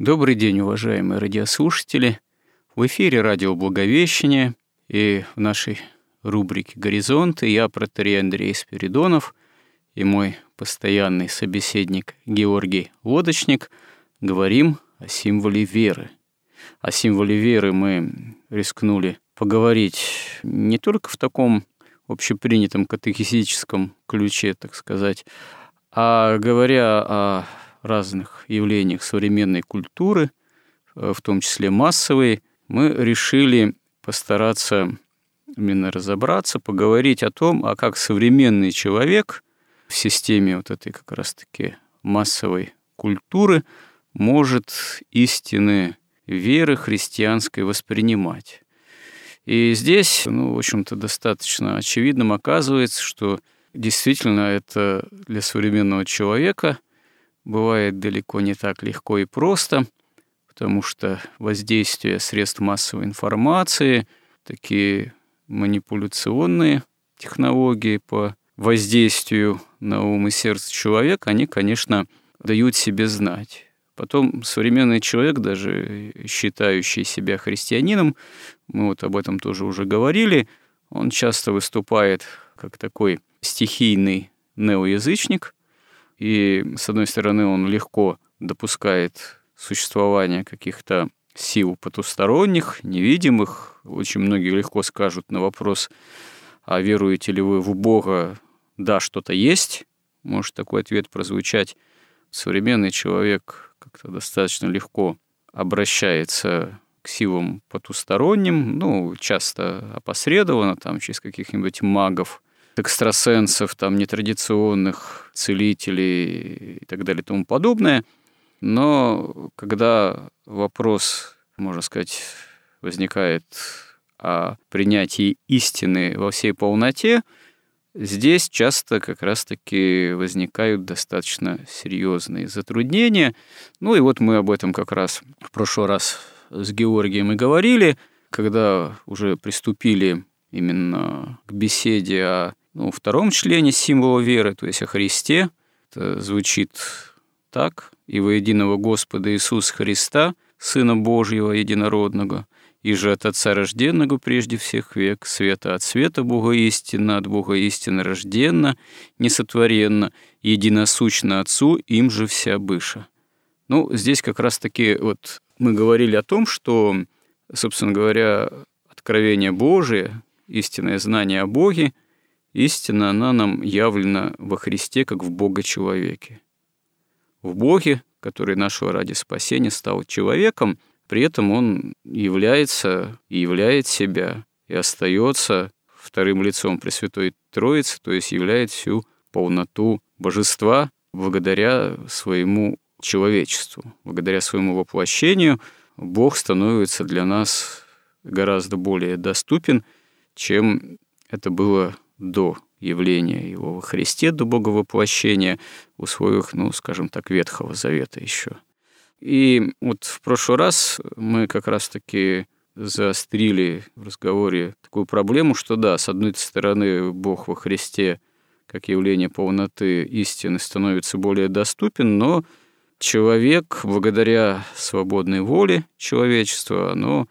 Добрый день, уважаемые радиослушатели. В эфире радио «Благовещение» и в нашей рубрике «Горизонты» я, протерей Андрей Спиридонов, и мой постоянный собеседник Георгий Лодочник говорим о символе веры. О символе веры мы рискнули поговорить не только в таком общепринятом катехизическом ключе, так сказать, а говоря о разных явлениях современной культуры, э, в том числе массовой, мы решили постараться именно разобраться, поговорить о том, а как современный человек в системе вот этой как раз-таки массовой культуры может истины веры христианской воспринимать. И здесь, ну, в общем-то, достаточно очевидным оказывается, что действительно это для современного человека – бывает далеко не так легко и просто, потому что воздействие средств массовой информации, такие манипуляционные технологии по воздействию на ум и сердце человека, они, конечно, дают себе знать. Потом современный человек, даже считающий себя христианином, мы вот об этом тоже уже говорили, он часто выступает как такой стихийный неоязычник – и, с одной стороны, он легко допускает существование каких-то сил потусторонних, невидимых. Очень многие легко скажут на вопрос, а веруете ли вы в Бога? Да, что-то есть. Может такой ответ прозвучать. Современный человек как-то достаточно легко обращается к силам потусторонним, ну, часто опосредованно, там, через каких-нибудь магов – экстрасенсов, там, нетрадиционных целителей и так далее и тому подобное. Но когда вопрос, можно сказать, возникает о принятии истины во всей полноте, здесь часто как раз-таки возникают достаточно серьезные затруднения. Ну и вот мы об этом как раз в прошлый раз с Георгием и говорили, когда уже приступили именно к беседе о ну, втором члене символа веры, то есть о Христе. Это звучит так. «И во единого Господа Иисуса Христа, Сына Божьего Единородного, и же от Отца рожденного прежде всех век, света от света Бога истина, от Бога истина рожденна, несотворенна, единосущна Отцу, им же вся быша». Ну, здесь как раз-таки вот мы говорили о том, что, собственно говоря, откровение Божие, истинное знание о Боге – Истина, она нам явлена во Христе, как в Бога-человеке. В Боге, который нашего ради спасения стал человеком, при этом он является и являет себя, и остается вторым лицом Пресвятой Троицы, то есть являет всю полноту божества благодаря своему человечеству, благодаря своему воплощению Бог становится для нас гораздо более доступен, чем это было до явления его во Христе, до Боговоплощения, условиях, ну, скажем так, Ветхого Завета еще. И вот в прошлый раз мы как раз-таки заострили в разговоре такую проблему, что да, с одной стороны, Бог во Христе как явление полноты истины становится более доступен, но человек, благодаря свободной воле человечества, оно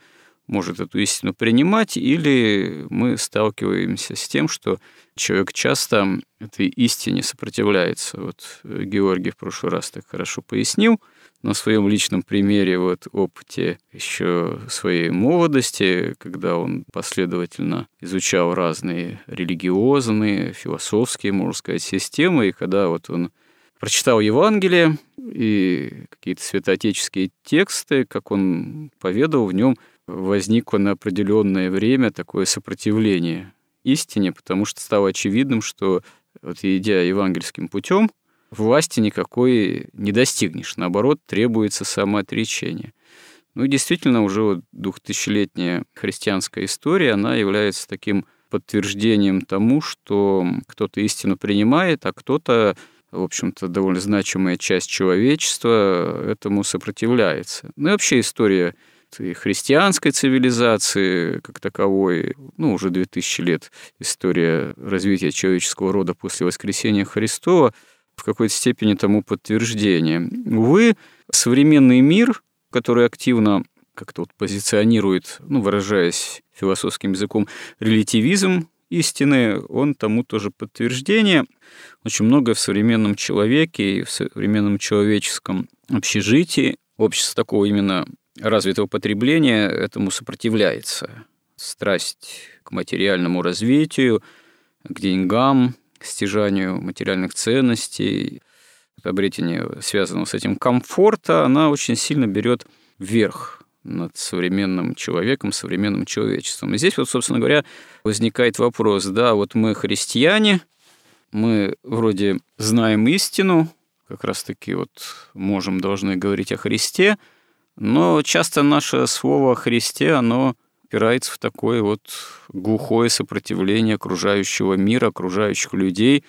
может эту истину принимать, или мы сталкиваемся с тем, что человек часто этой истине сопротивляется. Вот Георгий в прошлый раз так хорошо пояснил на своем личном примере, вот опыте еще своей молодости, когда он последовательно изучал разные религиозные, философские, можно сказать, системы, и когда вот он прочитал Евангелие и какие-то святоотеческие тексты, как он поведал, в нем возникло на определенное время такое сопротивление истине, потому что стало очевидным, что вот идя евангельским путем, власти никакой не достигнешь. Наоборот, требуется самоотречение. Ну и действительно, уже вот двухтысячелетняя христианская история, она является таким подтверждением тому, что кто-то истину принимает, а кто-то, в общем-то, довольно значимая часть человечества этому сопротивляется. Ну и вообще история и христианской цивилизации как таковой, ну, уже 2000 лет история развития человеческого рода после воскресения Христова в какой-то степени тому подтверждение. Увы, современный мир, который активно как-то вот позиционирует, ну, выражаясь философским языком, релятивизм истины, он тому тоже подтверждение. Очень многое в современном человеке и в современном человеческом общежитии общество такого именно развитого потребления этому сопротивляется. Страсть к материальному развитию, к деньгам, к стяжанию материальных ценностей, обретение связанного с этим комфорта, она очень сильно берет вверх над современным человеком, современным человечеством. И здесь вот, собственно говоря, возникает вопрос, да, вот мы христиане, мы вроде знаем истину, как раз-таки вот можем, должны говорить о Христе, но часто наше слово о Христе, оно опирается в такое вот глухое сопротивление окружающего мира, окружающих людей,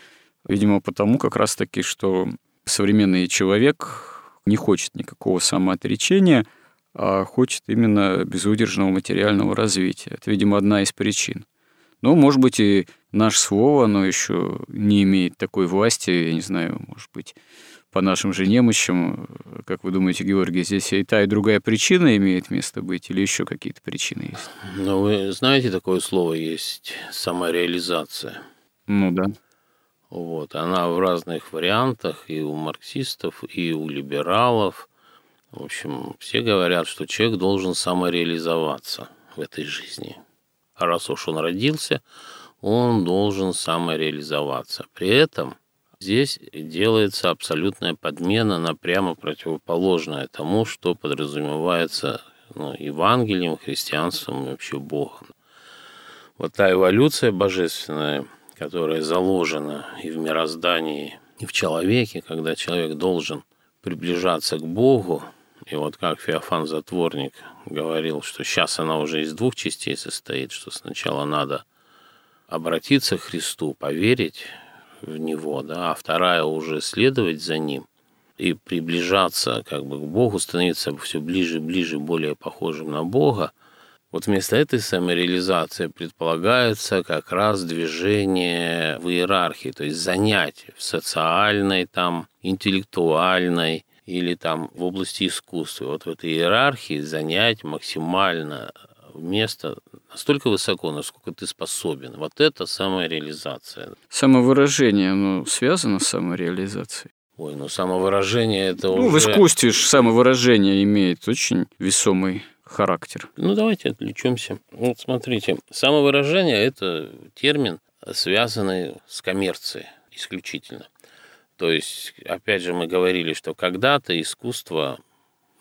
видимо, потому как раз-таки, что современный человек не хочет никакого самоотречения, а хочет именно безудержного материального развития. Это, видимо, одна из причин. Но, может быть, и наше слово, оно еще не имеет такой власти, я не знаю, может быть, по нашим же немощам. Как вы думаете, Георгий, здесь и та, и другая причина имеет место быть, или еще какие-то причины есть? Ну, вы знаете, такое слово есть самореализация. Ну да. Вот, она в разных вариантах и у марксистов, и у либералов. В общем, все говорят, что человек должен самореализоваться в этой жизни. А раз уж он родился, он должен самореализоваться. При этом Здесь делается абсолютная подмена на прямо противоположное тому, что подразумевается ну, Евангелием, христианством и вообще Богом. Вот та эволюция божественная, которая заложена и в мироздании, и в человеке, когда человек должен приближаться к Богу, и вот как Феофан Затворник говорил, что сейчас она уже из двух частей состоит, что сначала надо обратиться к Христу, поверить в него, да, а вторая уже следовать за ним и приближаться как бы к Богу, становиться все ближе и ближе, более похожим на Бога, вот вместо этой самореализации предполагается как раз движение в иерархии, то есть занятие в социальной, там, интеллектуальной или там в области искусства. Вот в этой иерархии занять максимально место настолько высоко, насколько ты способен. Вот это самореализация. Самовыражение, оно связано с самореализацией? Ой, ну самовыражение это ну, уже... в искусстве же самовыражение имеет очень весомый характер. Ну, давайте отвлечемся. Вот смотрите, самовыражение – это термин, связанный с коммерцией исключительно. То есть, опять же, мы говорили, что когда-то искусство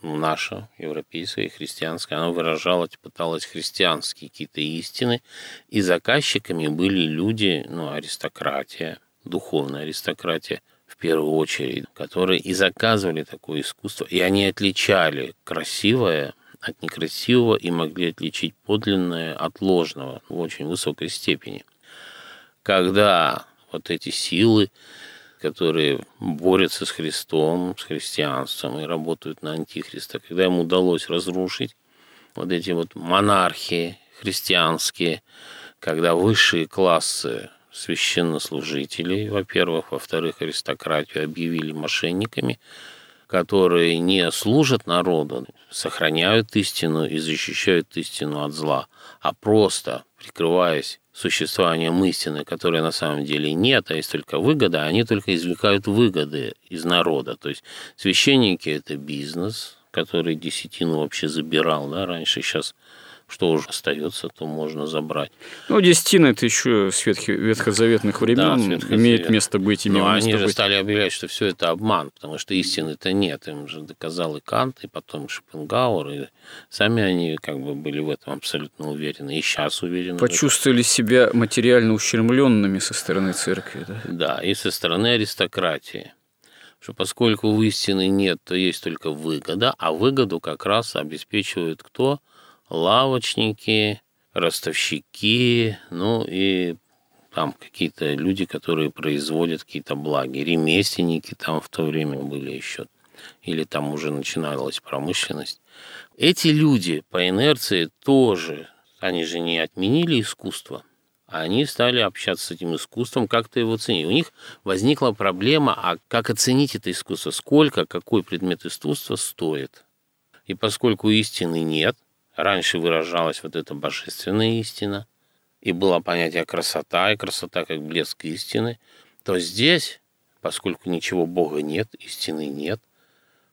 наше, европейское и христианское, оно выражало, пыталось христианские какие-то истины, и заказчиками были люди, ну, аристократия, духовная аристократия, в первую очередь, которые и заказывали такое искусство, и они отличали красивое от некрасивого и могли отличить подлинное от ложного в очень высокой степени. Когда вот эти силы которые борются с Христом, с христианством и работают на антихриста, когда ему удалось разрушить вот эти вот монархии христианские, когда высшие классы священнослужителей, во-первых, во-вторых, аристократию объявили мошенниками, которые не служат народу, сохраняют истину и защищают истину от зла, а просто прикрываясь существованием истины, которой на самом деле нет, а есть только выгода, они только извлекают выгоды из народа. То есть священники – это бизнес, который десятину вообще забирал да, раньше, сейчас что уже остается, то можно забрать. Ну, десятина – это еще с ветхозаветных времен да, имеет место быть. Но они же быть. стали объявлять, что все это обман, потому что истины-то нет. Им же доказал и Кант, и потом Шопенгауэр, и сами они как бы были в этом абсолютно уверены, и сейчас уверены. Почувствовали себя материально ущемленными со стороны церкви, да? Да, и со стороны аристократии что поскольку истины нет, то есть только выгода, а выгоду как раз обеспечивает кто? Лавочники, ростовщики, ну и там какие-то люди, которые производят какие-то благи, ремесленники там в то время были еще, или там уже начиналась промышленность. Эти люди по инерции тоже, они же не отменили искусство, они стали общаться с этим искусством, как-то его ценить. У них возникла проблема, а как оценить это искусство, сколько, какой предмет искусства стоит. И поскольку истины нет – раньше выражалась вот эта божественная истина, и было понятие красота, и красота как блеск истины, то здесь, поскольку ничего Бога нет, истины нет,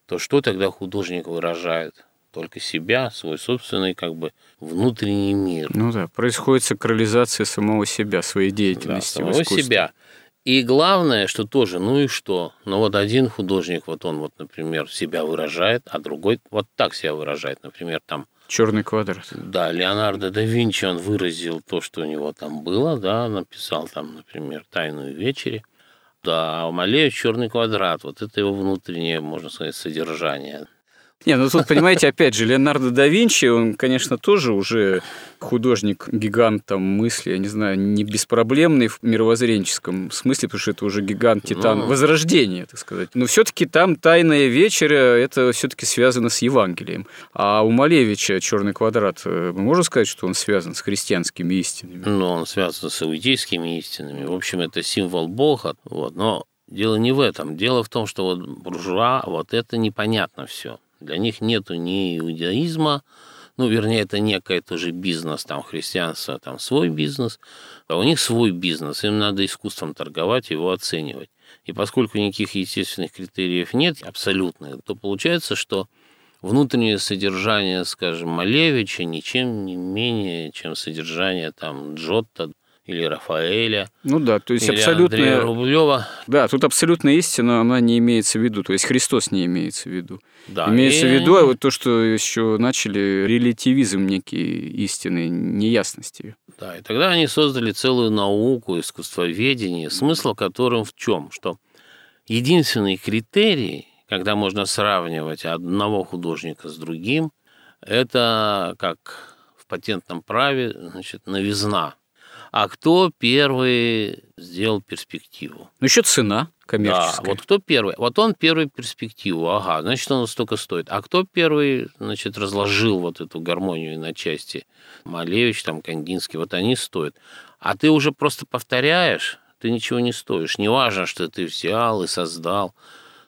то что тогда художник выражает? Только себя, свой собственный как бы внутренний мир. Ну да, происходит сакрализация самого себя, своей деятельности. Да, самого себя. И главное, что тоже, ну и что? Ну вот один художник, вот он вот, например, себя выражает, а другой вот так себя выражает. Например, там Черный квадрат. Да, Леонардо да Винчи, он выразил то, что у него там было, да, написал там, например, «Тайную вечери». Да, а Малеев «Черный квадрат», вот это его внутреннее, можно сказать, содержание. Не, ну тут, понимаете, опять же, Леонардо да Винчи, он, конечно, тоже уже художник, гигант там мысли, я не знаю, не беспроблемный в мировоззренческом смысле, потому что это уже гигант, титан, ну... возрождения, так сказать. Но все-таки там тайная вечеря, это все-таки связано с Евангелием. А у Малевича черный квадрат, э, мы можем сказать, что он связан с христианскими истинами? Ну, он связан с иудейскими истинами. В общем, это символ Бога. Вот. Но дело не в этом. Дело в том, что вот буржуа, вот это непонятно все. Для них нету ни иудаизма, ну, вернее, это некое тоже бизнес, там, христианство, там, свой бизнес, а у них свой бизнес, им надо искусством торговать, его оценивать. И поскольку никаких естественных критериев нет, абсолютных, то получается, что внутреннее содержание, скажем, Малевича ничем не менее, чем содержание там Джотто, или Рафаэля. Ну да, то есть абсолютно... Рублева. Да, тут абсолютная истина, она не имеется в виду, то есть Христос не имеется в виду. Да, имеется и... в виду а вот то, что еще начали релятивизм некий истины, неясности. Да, и тогда они создали целую науку, искусствоведение, смысл которым в чем? Что единственный критерий, когда можно сравнивать одного художника с другим, это как в патентном праве, значит, новизна а кто первый сделал перспективу. Ну, еще цена коммерческая. Да, вот кто первый? Вот он первый перспективу, ага, значит, он столько стоит. А кто первый, значит, разложил вот эту гармонию на части? Малевич, там, Кандинский, вот они стоят. А ты уже просто повторяешь, ты ничего не стоишь. Не важно, что ты взял и создал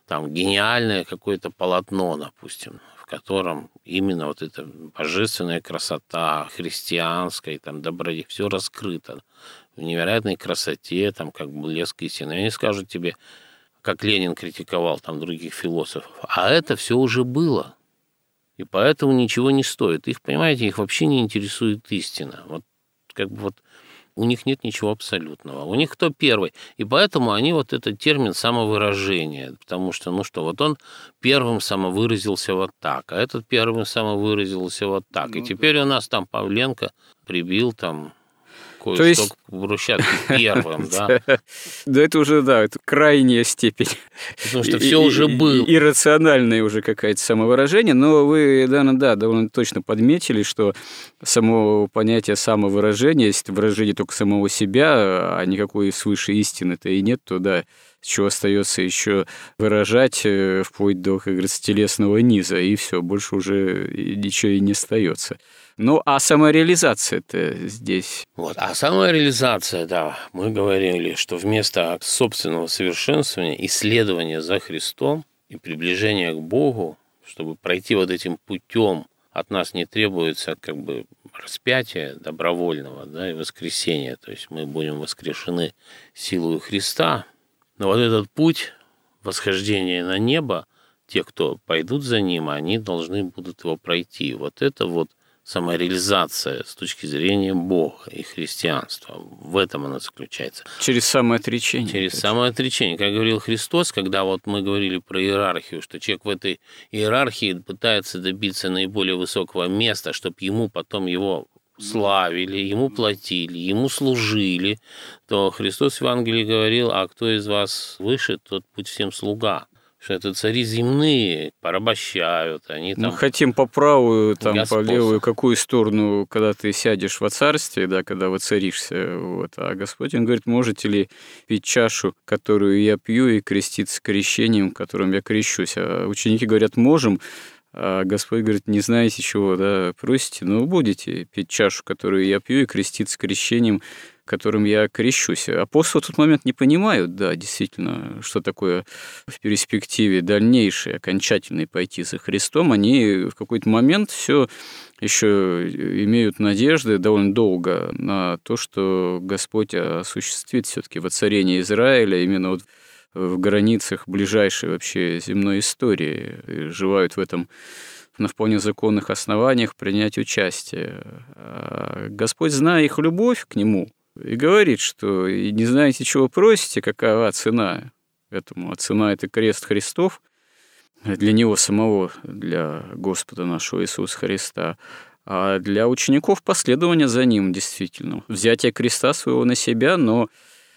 там гениальное какое-то полотно, допустим котором именно вот эта божественная красота, христианская, там, добродетель, все раскрыто в невероятной красоте, там, как блеск истины. Они скажут тебе, как Ленин критиковал там других философов, а это все уже было. И поэтому ничего не стоит. Их, понимаете, их вообще не интересует истина. Вот как бы вот у них нет ничего абсолютного. У них кто первый? И поэтому они вот этот термин самовыражение, потому что, ну что, вот он первым самовыразился вот так, а этот первым самовыразился вот так. Ну, и теперь да. у нас там Павленко прибил там то есть брусчатки первым, да? Да это уже, да, это крайняя степень. Потому что все уже было. Иррациональное уже какое-то самовыражение, но вы, да, да, довольно точно подметили, что само понятие самовыражения, если это выражение только самого себя, а никакой свыше истины-то и нет, то да, чего остается еще выражать э, вплоть до, как говорится, телесного низа, и все, больше уже ничего и не остается. Ну, а самореализация-то здесь? Вот, а самореализация, да, мы говорили, что вместо собственного совершенствования, исследования за Христом, и приближение к Богу, чтобы пройти вот этим путем, от нас не требуется как бы распятия добровольного да, и воскресения. То есть мы будем воскрешены силой Христа. Но вот этот путь восхождения на небо, те, кто пойдут за ним, они должны будут его пройти. Вот это вот самореализация с точки зрения Бога и христианства. В этом она заключается. Через самоотречение. Через самоотречение. Как говорил Христос, когда вот мы говорили про иерархию, что человек в этой иерархии пытается добиться наиболее высокого места, чтобы ему потом его славили, ему платили, ему служили, то Христос в Евангелии говорил, а кто из вас выше, тот путь всем слуга что это цари земные порабощают, они там... Мы хотим по правую, там, по левую, какую сторону, когда ты сядешь во царстве, да, когда воцаришься, вот. А Господь, Он говорит, можете ли пить чашу, которую я пью, и креститься крещением, которым я крещусь? А ученики говорят, можем, а Господь говорит, не знаете чего, да, просите, но будете пить чашу, которую я пью, и креститься крещением, которым я крещусь. Апостолы в тот момент не понимают, да, действительно, что такое в перспективе дальнейшее, окончательное пойти за Христом. Они в какой-то момент все еще имеют надежды довольно долго на то, что Господь осуществит все-таки воцарение Израиля именно вот в границах ближайшей вообще земной истории, и желают в этом на вполне законных основаниях принять участие. А Господь, зная их любовь к Нему, и говорит, что не знаете, чего просите, какова цена этому. А цена – это крест Христов для Него самого, для Господа нашего Иисуса Христа. А для учеников последование за Ним, действительно. Взятие креста своего на себя, но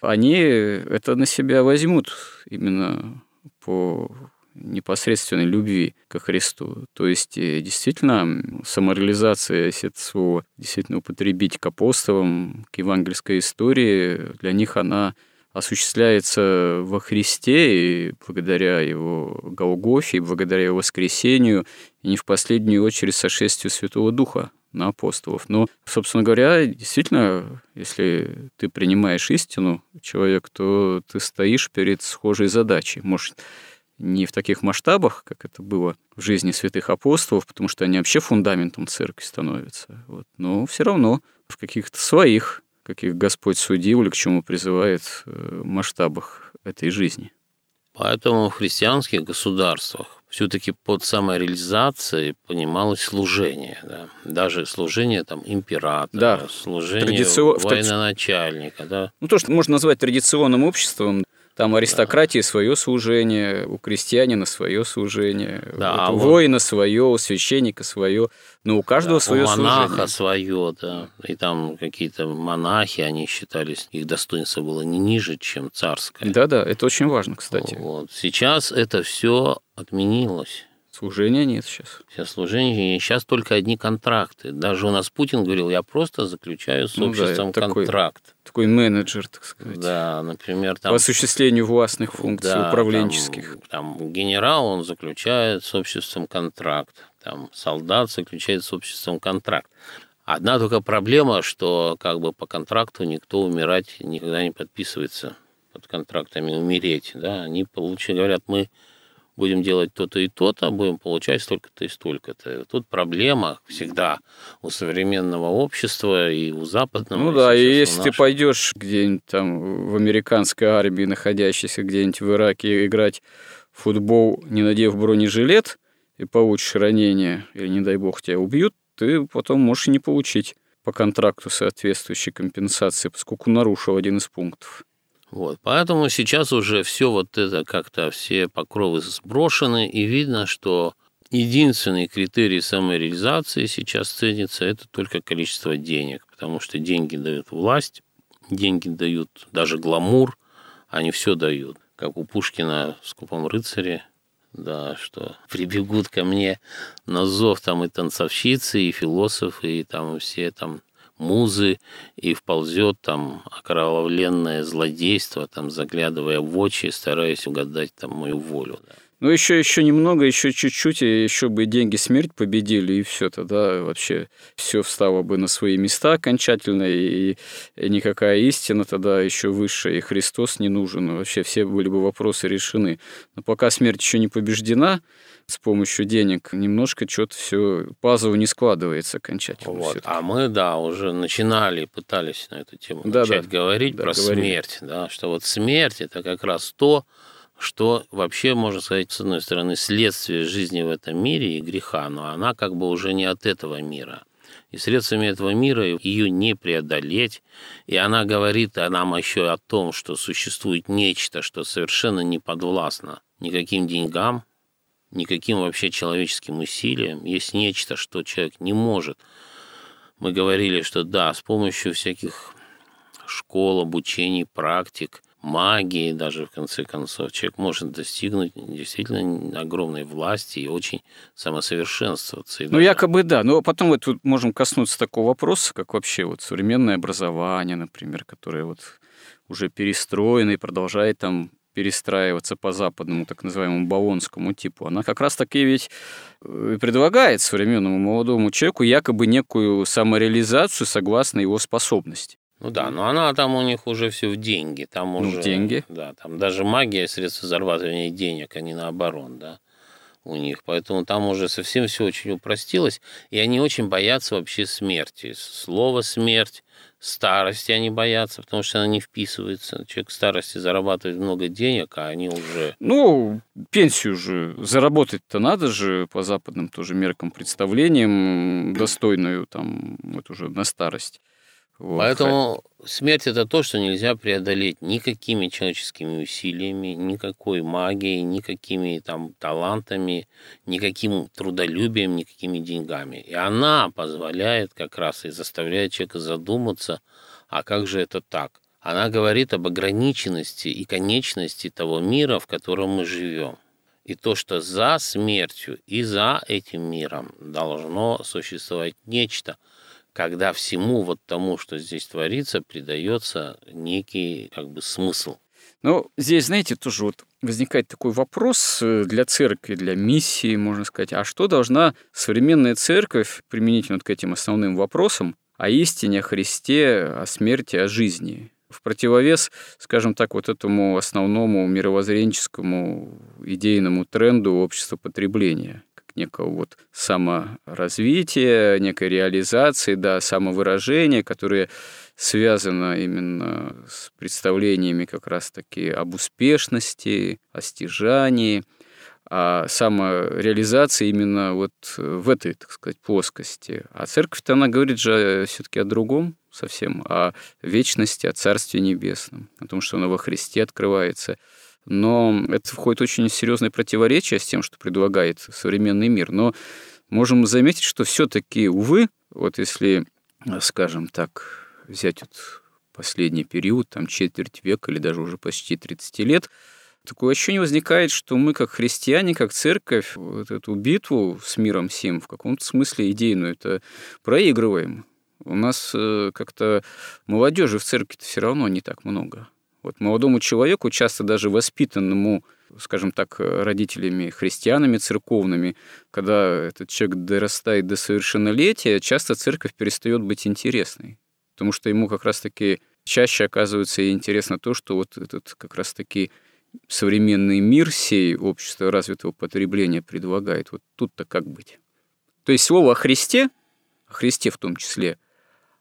они это на себя возьмут именно по непосредственной любви ко Христу. То есть, э, действительно, самореализация, слово действительно употребить к апостолам, к евангельской истории, для них она осуществляется во Христе и благодаря Его Голгофе, и благодаря Его воскресению, и не в последнюю очередь сошествию Святого Духа на апостолов. Но, собственно говоря, действительно, если ты принимаешь истину, человек, то ты стоишь перед схожей задачей. Может, не в таких масштабах, как это было в жизни святых апостолов, потому что они вообще фундаментом церкви становятся. Вот. Но все равно в каких-то своих, каких Господь судил или к чему призывает э, масштабах этой жизни. Поэтому в христианских государствах все-таки под самореализацией понималось служение. Да? Даже служение там, императора, да. служение Традицион... военачальника. Да? Ну, то, что можно назвать традиционным обществом, там аристократии свое служение, у крестьянина свое служение, да, вот, у воина свое, у священника свое, но у каждого да, свое у монаха служение. свое, да. И там какие-то монахи, они считались, их достоинство было не ниже, чем царское. Да-да, это очень важно, кстати. Вот. Сейчас это все отменилось. Служения нет сейчас. Сейчас служения, сейчас только одни контракты. Даже у нас Путин говорил, я просто заключаю с обществом ну, да, контракт. Такой, такой менеджер, так сказать. Да, например, там... По осуществлению властных функций да, управленческих. Там, там генерал, он заключает с обществом контракт. Там солдат заключает с обществом контракт. Одна только проблема, что как бы по контракту никто умирать никогда не подписывается под контрактами умереть. Да? Они, получили, говорят, мы будем делать то-то и то-то, будем получать столько-то и столько-то. Тут проблема всегда у современного общества и у западного. Ну да, и если ты пойдешь где-нибудь там в американской армии, находящейся где-нибудь в Ираке, играть в футбол, не надев бронежилет, и получишь ранение, или, не дай бог, тебя убьют, ты потом можешь и не получить по контракту соответствующей компенсации, поскольку нарушил один из пунктов. Вот, поэтому сейчас уже все вот это как-то все покровы сброшены, и видно, что единственный критерий самореализации сейчас ценится это только количество денег, потому что деньги дают власть, деньги дают даже гламур, они все дают. Как у Пушкина в «Скупом рыцаре», да, что прибегут ко мне на зов там и танцовщицы, и философы, и там все там музы и вползет там окровавленное злодейство, там заглядывая в очи, стараясь угадать там мою волю. Да. Ну, еще, еще немного, еще чуть-чуть, и еще бы деньги смерть победили, и все тогда вообще все встало бы на свои места окончательно, и, и никакая истина тогда еще выше, и Христос не нужен. Вообще все были бы вопросы решены. Но пока смерть еще не побеждена, с помощью денег немножко что-то все пазл не складывается окончательно. Вот. А мы, да, уже начинали, пытались на эту тему да, начать да, говорить да, про говорили. смерть, да, что вот смерть это как раз то, что вообще, можно сказать, с одной стороны, следствие жизни в этом мире и греха, но она как бы уже не от этого мира. И средствами этого мира ее не преодолеть. И она говорит нам еще о том, что существует нечто, что совершенно не подвластно никаким деньгам, никаким вообще человеческим усилиям. Есть нечто, что человек не может. Мы говорили, что да, с помощью всяких школ, обучений, практик – магии даже, в конце концов. Человек может достигнуть действительно огромной власти и очень самосовершенствоваться. Ну, якобы да. Но потом вот тут можем коснуться такого вопроса, как вообще вот современное образование, например, которое вот уже перестроено и продолжает там перестраиваться по западному, так называемому бавонскому типу, она как раз таки ведь э, предлагает современному молодому человеку якобы некую самореализацию согласно его способности. Ну да, но она там у них уже все в деньги. Там ну, уже, деньги. Да, там даже магия средства зарабатывания денег, а не наоборот, да, у них. Поэтому там уже совсем все очень упростилось, и они очень боятся вообще смерти. Слово «смерть», старости они боятся, потому что она не вписывается. Человек в старости зарабатывает много денег, а они уже... Ну, пенсию же заработать-то надо же по западным тоже меркам представлениям достойную там, вот уже на старость. Вот. Поэтому смерть это то, что нельзя преодолеть никакими человеческими усилиями, никакой магией, никакими там талантами, никаким трудолюбием, никакими деньгами. И она позволяет как раз и заставляет человека задуматься, а как же это так? Она говорит об ограниченности и конечности того мира, в котором мы живем. И то, что за смертью и за этим миром должно существовать нечто – когда всему вот тому, что здесь творится, придается некий как бы смысл. Ну, здесь, знаете, тоже вот возникает такой вопрос э, для церкви, для миссии, можно сказать, а что должна современная церковь применительно вот к этим основным вопросам о истине, о Христе, о смерти, о жизни? В противовес, скажем так, вот этому основному мировоззренческому идейному тренду общества потребления – некого вот саморазвития, некой реализации, да, самовыражения, которое связано именно с представлениями как раз-таки об успешности, о стяжании, а самореализации именно вот в этой, так сказать, плоскости. А церковь-то, она говорит же все таки о другом совсем, о вечности, о Царстве Небесном, о том, что оно во Христе открывается – но это входит очень серьезное противоречие с тем, что предлагает современный мир. Но можем заметить, что все-таки, увы, вот если, скажем так, взять вот последний период, там четверть века или даже уже почти 30 лет, такое ощущение возникает, что мы, как христиане, как церковь, вот эту битву с миром сим в каком-то смысле идейную это проигрываем. У нас э, как-то молодежи в церкви-то все равно не так много. Вот молодому человеку, часто даже воспитанному, скажем так, родителями христианами церковными, когда этот человек дорастает до совершеннолетия, часто церковь перестает быть интересной. Потому что ему как раз-таки чаще оказывается интересно то, что вот этот как раз-таки современный мир сей общества развитого потребления предлагает. Вот тут-то как быть? То есть слово о Христе, о Христе в том числе,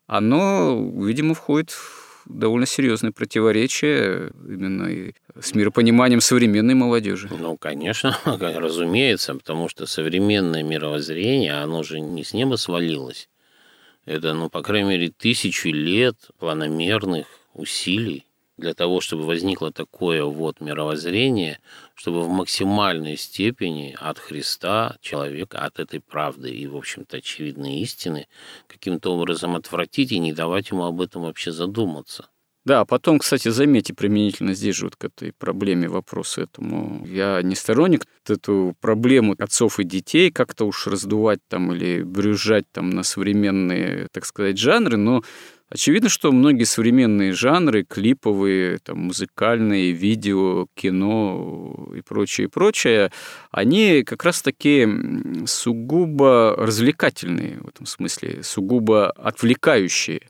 оно, видимо, входит в довольно серьезное противоречие именно с миропониманием современной молодежи. Ну, конечно, разумеется, потому что современное мировоззрение, оно же не с неба свалилось. Это, ну, по крайней мере, тысячи лет планомерных усилий для того, чтобы возникло такое вот мировоззрение, чтобы в максимальной степени от Христа человека, от этой правды и, в общем-то, очевидной истины каким-то образом отвратить и не давать ему об этом вообще задуматься. Да, потом, кстати, заметьте применительно здесь же вот к этой проблеме вопрос этому. Я не сторонник эту проблему отцов и детей как-то уж раздувать там или брюзжать там на современные, так сказать, жанры, но Очевидно, что многие современные жанры, клиповые, там, музыкальные, видео, кино и прочее, прочее, они как раз-таки сугубо развлекательные в этом смысле, сугубо отвлекающие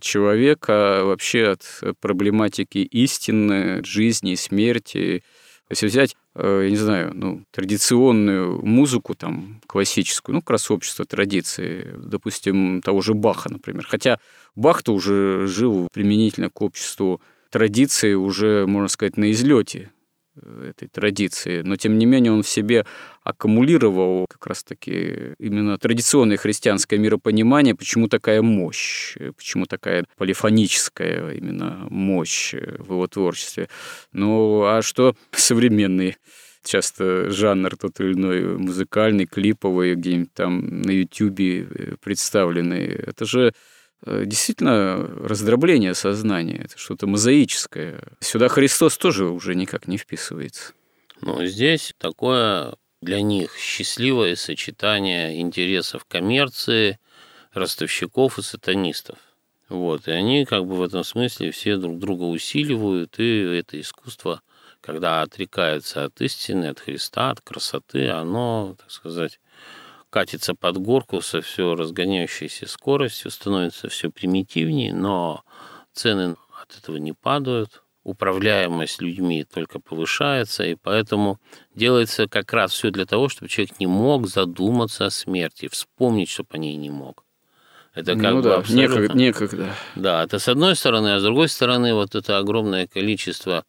человека вообще от проблематики истины, жизни и смерти. Если взять Э, я не знаю, ну, традиционную музыку, там, классическую, ну, как раз общество традиции, допустим, того же Баха, например. Хотя Бах-то уже жил применительно к обществу традиции уже, можно сказать, на излете этой традиции, но тем не менее он в себе аккумулировал как раз-таки именно традиционное христианское миропонимание, почему такая мощь, почему такая полифоническая именно мощь в его творчестве. Ну, а что современный часто жанр тот или иной музыкальный, клиповый, где-нибудь там на Ютьюбе э, представленный. Это же Э, действительно раздробление сознания, это что-то мозаическое. Сюда Христос тоже уже никак не вписывается. Но здесь такое для них счастливое сочетание интересов коммерции, ростовщиков и сатанистов. Вот, и они как бы в этом смысле все друг друга усиливают, и это искусство, когда отрекаются от истины, от Христа, от красоты, оно, так сказать, катится под горку со все разгоняющейся скоростью, становится все примитивнее, но цены от этого не падают, управляемость людьми только повышается, и поэтому делается как раз все для того, чтобы человек не мог задуматься о смерти, вспомнить, чтобы о ней не мог. Это как ну, бы да, абсолютно... некогда, некогда. Да, это с одной стороны, а с другой стороны вот это огромное количество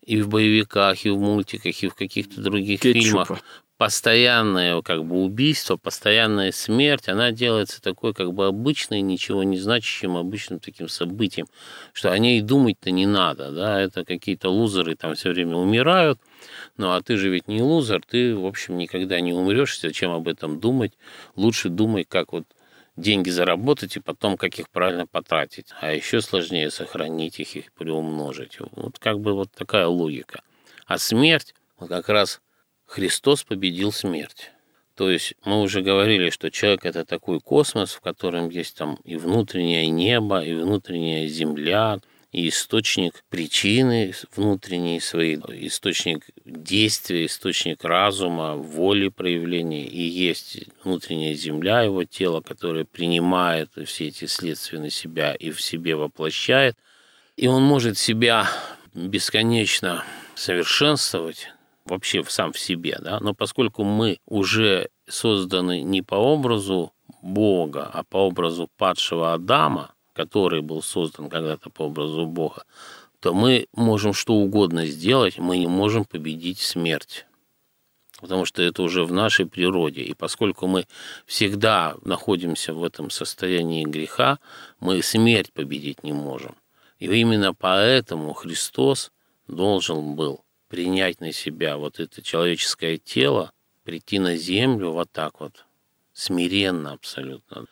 и в боевиках, и в мультиках, и в каких-то других Кетчупа. фильмах постоянное как бы убийство, постоянная смерть, она делается такой как бы обычной, ничего не значащим обычным таким событием, что о ней думать-то не надо, да, это какие-то лузеры там все время умирают, ну а ты же ведь не лузер, ты, в общем, никогда не умрешь, зачем об этом думать, лучше думай, как вот деньги заработать и потом как их правильно потратить, а еще сложнее сохранить их и приумножить. Вот как бы вот такая логика. А смерть, вот как раз Христос победил смерть. То есть мы уже говорили, что человек это такой космос, в котором есть там и внутреннее небо, и внутренняя земля, и источник причины внутренней своей, источник действия, источник разума, воли проявления, и есть внутренняя земля его тела, которая принимает все эти следствия на себя и в себе воплощает. И он может себя бесконечно совершенствовать, вообще сам в себе, да, но поскольку мы уже созданы не по образу Бога, а по образу падшего Адама, который был создан когда-то по образу Бога, то мы можем что угодно сделать, мы не можем победить смерть. Потому что это уже в нашей природе. И поскольку мы всегда находимся в этом состоянии греха, мы смерть победить не можем. И именно поэтому Христос должен был принять на себя вот это человеческое тело, прийти на землю вот так вот, смиренно абсолютно,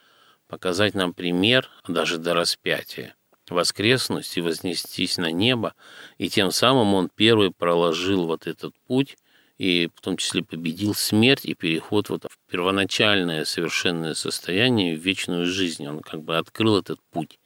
показать нам пример даже до распятия, воскреснуть и вознестись на небо, и тем самым он первый проложил вот этот путь, и в том числе победил смерть и переход вот в первоначальное совершенное состояние, в вечную жизнь. Он как бы открыл этот путь.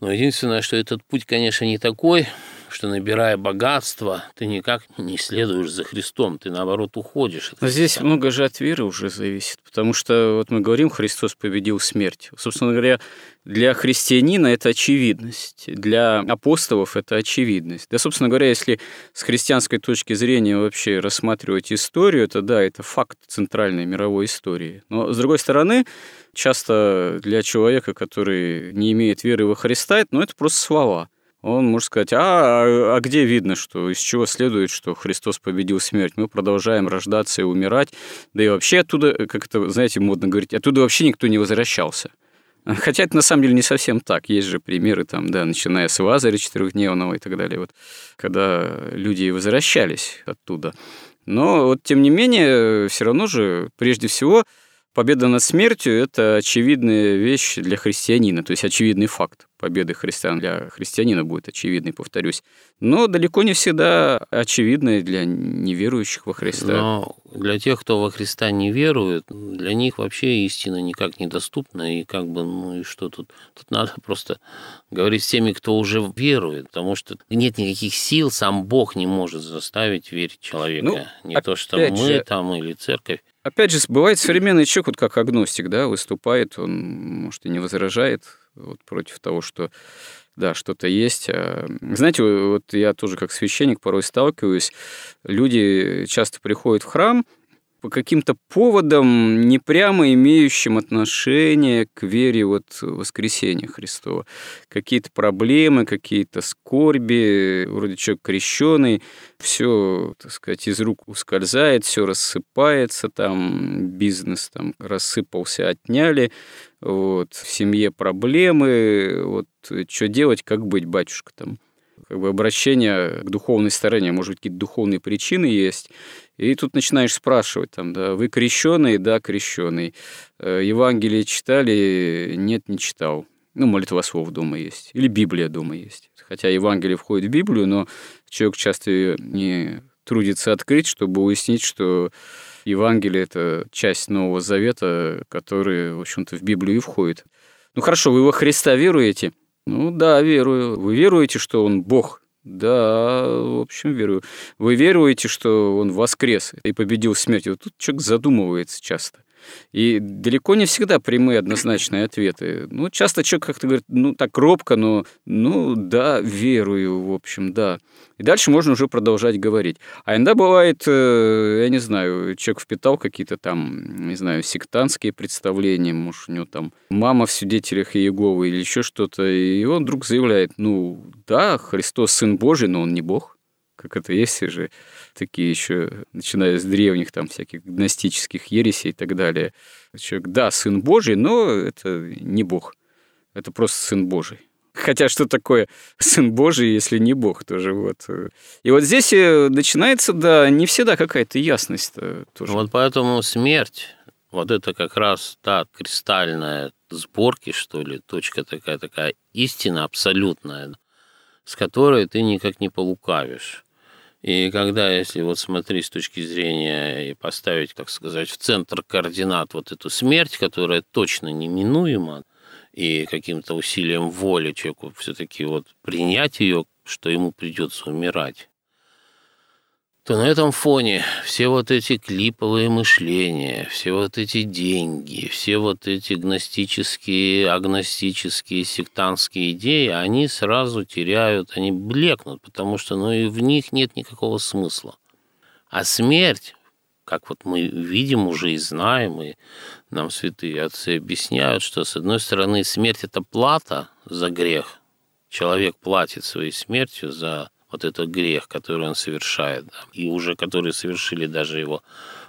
Но единственное, что этот путь, конечно, не такой, что набирая богатство, ты никак не следуешь за Христом, ты наоборот уходишь. Но здесь Христа. много же от веры уже зависит, потому что вот мы говорим, Христос победил смерть. Собственно говоря, для христианина это очевидность, для апостолов это очевидность. Да, собственно говоря, если с христианской точки зрения вообще рассматривать историю, это да, это факт центральной мировой истории. Но с другой стороны, часто для человека, который не имеет веры во Христа, ну, это просто слова – он может сказать, а, а где видно, что из чего следует, что Христос победил смерть? Мы продолжаем рождаться и умирать, да и вообще оттуда, как это, знаете, модно говорить, оттуда вообще никто не возвращался. Хотя это на самом деле не совсем так. Есть же примеры там, да, начиная с Лазаря четырехдневного и так далее, вот, когда люди возвращались оттуда. Но вот тем не менее, все равно же, прежде всего, победа над смертью – это очевидная вещь для христианина, то есть очевидный факт. Победы христиан для христианина будет очевидной, повторюсь. Но далеко не всегда очевидной для неверующих во Христа. Но для тех, кто во Христа не верует, для них вообще истина никак недоступна. И как бы, ну и что тут? Тут надо просто говорить с теми, кто уже верует, потому что нет никаких сил, сам Бог не может заставить верить человека. Ну, не то, что мы же, там или церковь. Опять же, бывает современный человек, вот как агностик, да, выступает, он, может, и не возражает вот, против того, что да, что-то есть. А, знаете, вот я тоже как священник порой сталкиваюсь. Люди часто приходят в храм, по каким-то поводам, не прямо имеющим отношение к вере вот воскресения Христова. Какие-то проблемы, какие-то скорби, вроде человек крещеный, все, так сказать, из рук ускользает, все рассыпается, там бизнес там рассыпался, отняли, вот, в семье проблемы, вот, что делать, как быть, батюшка там как бы обращение к духовной стороне, может быть, какие-то духовные причины есть. И тут начинаешь спрашивать, там, да, вы крещеный? Да, крещеный. Э, Евангелие читали? Нет, не читал. Ну, молитва слов дома есть. Или Библия дома есть. Хотя Евангелие входит в Библию, но человек часто не трудится открыть, чтобы уяснить, что Евангелие – это часть Нового Завета, который, в общем-то, в Библию и входит. Ну хорошо, вы во Христа веруете? Ну да, верую. Вы веруете, что он Бог? Да, в общем, верую. Вы веруете, что он воскрес и победил смерть? Вот тут человек задумывается часто. И далеко не всегда прямые однозначные ответы. Ну, часто человек как-то говорит, ну, так робко, но, ну, да, верую, в общем, да. И дальше можно уже продолжать говорить. А иногда бывает, э, я не знаю, человек впитал какие-то там, не знаю, сектантские представления, может, у него там мама в свидетелях Иеговы или еще что-то, и он вдруг заявляет, ну, да, Христос Сын Божий, но он не Бог как это есть же такие еще, начиная с древних там всяких гностических ересей и так далее. Человек, да, сын Божий, но это не Бог. Это просто сын Божий. Хотя что такое сын Божий, если не Бог тоже вот. И вот здесь э, начинается, да, не всегда какая-то ясность тоже. Вот поэтому смерть, вот это как раз та кристальная сборки, что ли, точка такая, такая истина абсолютная, с которой ты никак не полукавишь. И когда, если вот смотреть с точки зрения и поставить, так сказать, в центр координат вот эту смерть, которая точно неминуема, и каким-то усилием воли человеку все-таки вот принять ее, что ему придется умирать, то на этом фоне все вот эти клиповые мышления, все вот эти деньги, все вот эти гностические, агностические, сектантские идеи, они сразу теряют, они блекнут, потому что ну, и в них нет никакого смысла. А смерть, как вот мы видим уже и знаем, и нам святые отцы объясняют, что, с одной стороны, смерть – это плата за грех. Человек платит своей смертью за вот этот грех, который он совершает, и уже который совершили даже его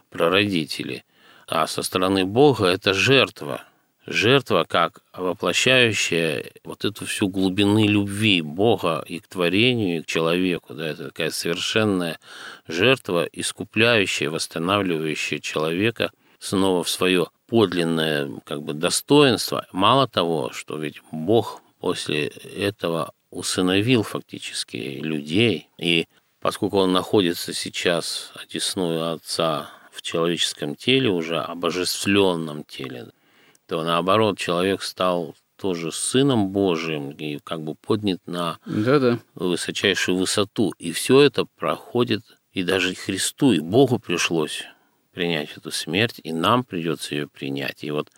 прародители. А со стороны Бога это жертва. Жертва как воплощающая вот эту всю глубины любви Бога и к творению, и к человеку. Да, это такая совершенная жертва, искупляющая, восстанавливающая человека снова в свое подлинное как бы, достоинство. Мало того, что ведь Бог после этого усыновил фактически людей. И поскольку он находится сейчас одесную отца в человеческом теле, уже обожествленном теле, то наоборот человек стал тоже сыном Божиим и как бы поднят на Да-да. высочайшую высоту. И все это проходит и даже Христу, и Богу пришлось принять эту смерть, и нам придется ее принять. И вот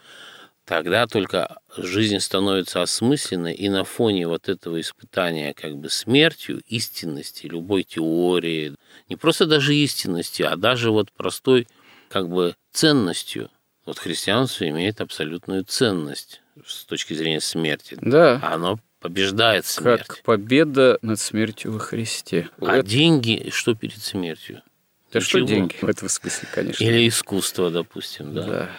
Тогда только жизнь становится осмысленной, и на фоне вот этого испытания как бы смертью, истинности, любой теории, не просто даже истинности, а даже вот простой как бы ценностью. Вот христианство имеет абсолютную ценность с точки зрения смерти. Да. Оно побеждает смерть. Как победа над смертью во Христе. А Это... деньги что перед смертью? Да что деньги в этом смысле, конечно. Или искусство, допустим, да. Да.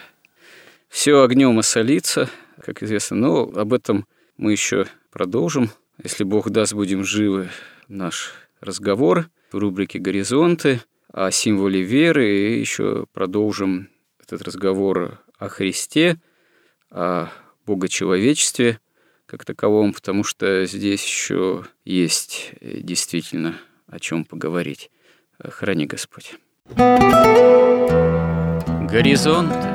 Все огнем осолится, как известно, но об этом мы еще продолжим. Если Бог даст, будем живы наш разговор в рубрике «Горизонты» о символе веры и еще продолжим этот разговор о Христе, о богочеловечестве, как таковом, потому что здесь еще есть э, действительно о чем поговорить. Храни Господь. Горизонт